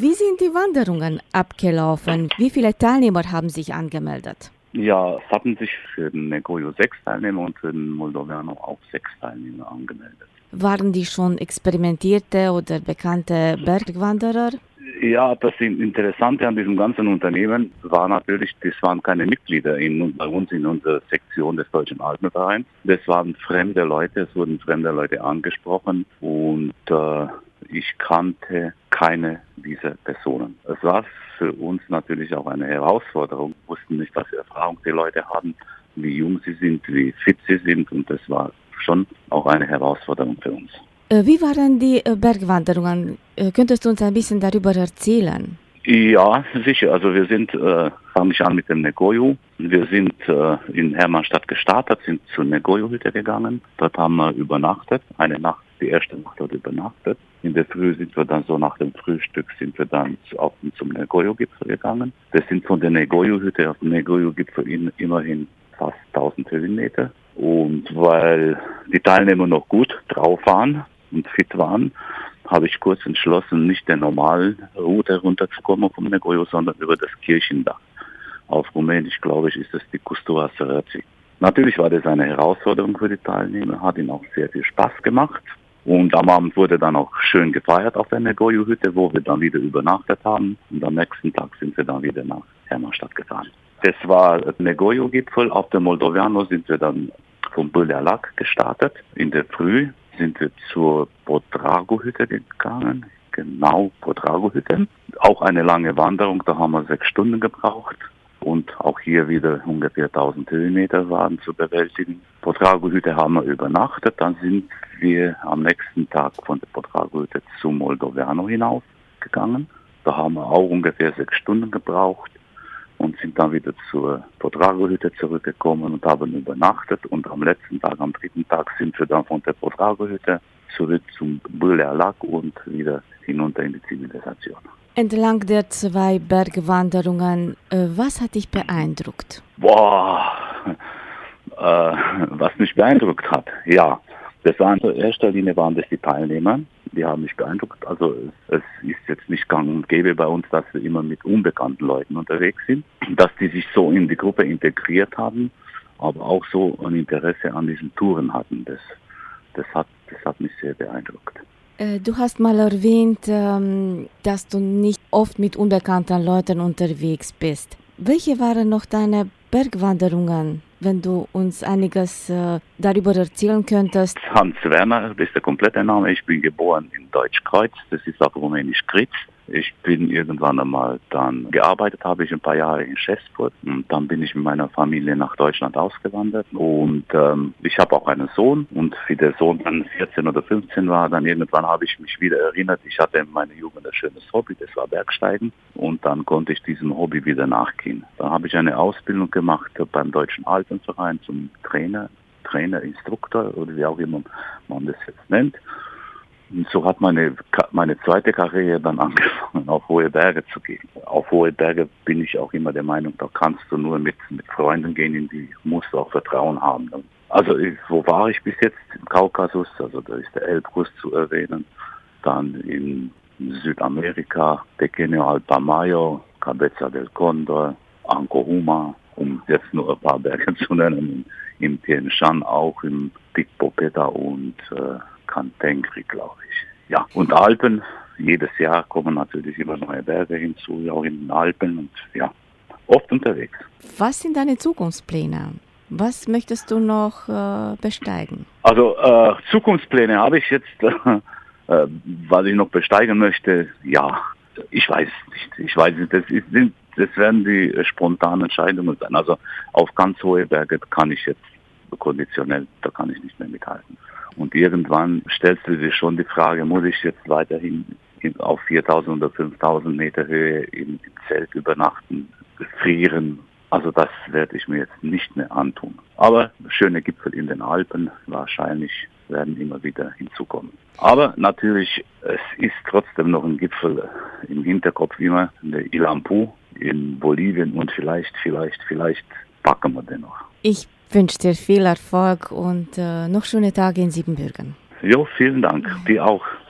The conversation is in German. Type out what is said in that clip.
Wie sind die Wanderungen abgelaufen? Wie viele Teilnehmer haben sich angemeldet? Ja, es hatten sich für den Negoyo sechs Teilnehmer und für den Moldovano auch sechs Teilnehmer angemeldet. Waren die schon experimentierte oder bekannte Bergwanderer? Ja, das Interessante an diesem ganzen Unternehmen war natürlich, das waren keine Mitglieder in, bei uns in unserer Sektion des Deutschen Alpenvereins. Das waren fremde Leute, es wurden fremde Leute angesprochen und äh, ich kannte keine dieser Personen. Es war für uns natürlich auch eine Herausforderung. Wir wussten nicht, was für Erfahrung die Leute haben, wie jung sie sind, wie fit sie sind und das war schon auch eine Herausforderung für uns. Äh, wie waren die äh, Bergwanderungen? Äh, könntest du uns ein bisschen darüber erzählen? Ja, sicher. Also wir sind, äh, fange ich an mit dem Negoyu. Wir sind äh, in Hermannstadt gestartet, sind zur Negoyu-Hütte gegangen. Dort haben wir übernachtet, eine Nacht, die erste Nacht dort übernachtet. In der Früh sind wir dann so nach dem Frühstück sind wir dann auf, zum Negoyu-Gipfel gegangen. Wir sind von der Negoyu-Hütte auf den Negoyu-Gipfel immerhin fast 1000 Höhenmeter. Und weil die Teilnehmer noch gut drauf waren und fit waren, habe ich kurz entschlossen, nicht der normalen Route runterzukommen vom Negoyo, sondern über das Kirchendach. Auf Rumänisch, glaube ich, ist das die Custura Sărății. Natürlich war das eine Herausforderung für die Teilnehmer, hat ihnen auch sehr viel Spaß gemacht. Und am Abend wurde dann auch schön gefeiert auf der Negoyo-Hütte, wo wir dann wieder übernachtet haben. Und am nächsten Tag sind wir dann wieder nach Hermannstadt gefahren. Das war der Negoyo-Gipfel. Auf der Moldoviano sind wir dann vom Büllerlack gestartet. In der Früh sind wir zur Podrago-Hütte gegangen. Genau, Podrago-Hütte. Auch eine lange Wanderung, da haben wir sechs Stunden gebraucht. Und auch hier wieder ungefähr 1000 Höhenmeter waren zu bewältigen. Podrago-Hütte haben wir übernachtet. Dann sind wir am nächsten Tag von der Podrago-Hütte zum Moldoviano hinaufgegangen. Da haben wir auch ungefähr sechs Stunden gebraucht und sind dann wieder zur Potrago-Hütte zurückgekommen und haben übernachtet. Und am letzten Tag, am dritten Tag, sind wir dann von der Potrago-Hütte zurück zum Bühler und wieder hinunter in die Zivilisation. Entlang der zwei Bergwanderungen, äh, was hat dich beeindruckt? Boah, äh, was mich beeindruckt hat, ja. Das war in erster Linie waren das die Teilnehmer, die haben mich beeindruckt. Also es, ist jetzt nicht gang und gäbe bei uns, dass wir immer mit unbekannten Leuten unterwegs sind, dass die sich so in die Gruppe integriert haben, aber auch so ein Interesse an diesen Touren hatten. Das, das, hat, das hat mich sehr beeindruckt. Äh, du hast mal erwähnt, ähm, dass du nicht oft mit unbekannten Leuten unterwegs bist. Welche waren noch deine Bergwanderungen, wenn du uns einiges äh, darüber erzählen könntest. Hans Werner das ist der komplette Name. Ich bin geboren in Deutschkreuz, das ist auf Rumänisch Kritz. Ich bin irgendwann einmal dann gearbeitet, habe ich ein paar Jahre in Schäßfurt und dann bin ich mit meiner Familie nach Deutschland ausgewandert und ähm, ich habe auch einen Sohn und wie der Sohn dann 14 oder 15 war, dann irgendwann habe ich mich wieder erinnert, ich hatte in meiner Jugend ein schönes Hobby, das war Bergsteigen und dann konnte ich diesem Hobby wieder nachgehen. Da habe ich eine Ausbildung gemacht beim Deutschen Alpenverein zum Trainer, Trainer, Instruktor oder wie auch immer man das jetzt nennt. So hat meine, meine zweite Karriere dann angefangen, auf hohe Berge zu gehen. Auf hohe Berge bin ich auch immer der Meinung, da kannst du nur mit, mit Freunden gehen, in die musst du auch Vertrauen haben. Also wo war ich bis jetzt? Im Kaukasus, also da ist der Elbrus zu erwähnen. Dann in Südamerika, Pequeño Alpamayo, Cabeza del Condor, Ancohuma, um jetzt nur ein paar Berge zu nennen, im Tien Shan auch, im Tikpopeta und äh, Kantengri, glaube ich. Ja, und Alpen, jedes Jahr kommen natürlich immer neue Berge hinzu, auch in den Alpen und ja, oft unterwegs. Was sind deine Zukunftspläne? Was möchtest du noch äh, besteigen? Also äh, Zukunftspläne habe ich jetzt, äh, was ich noch besteigen möchte, ja, ich weiß nicht. Ich weiß nicht, das, ist, das werden die spontanen Entscheidungen sein. Also auf ganz hohe Berge kann ich jetzt konditionell, da kann ich nicht mehr mithalten. Und irgendwann stellst du dir schon die Frage, muss ich jetzt weiterhin auf 4000 oder 5000 Meter Höhe im Zelt übernachten, frieren? Also das werde ich mir jetzt nicht mehr antun. Aber schöne Gipfel in den Alpen wahrscheinlich werden immer wieder hinzukommen. Aber natürlich, es ist trotzdem noch ein Gipfel im Hinterkopf immer, der Ilampu in Bolivien und vielleicht, vielleicht, vielleicht packen wir den noch. Ich wünsche dir viel Erfolg und äh, noch schöne Tage in Siebenbürgen. Jo, vielen Dank. Dir auch.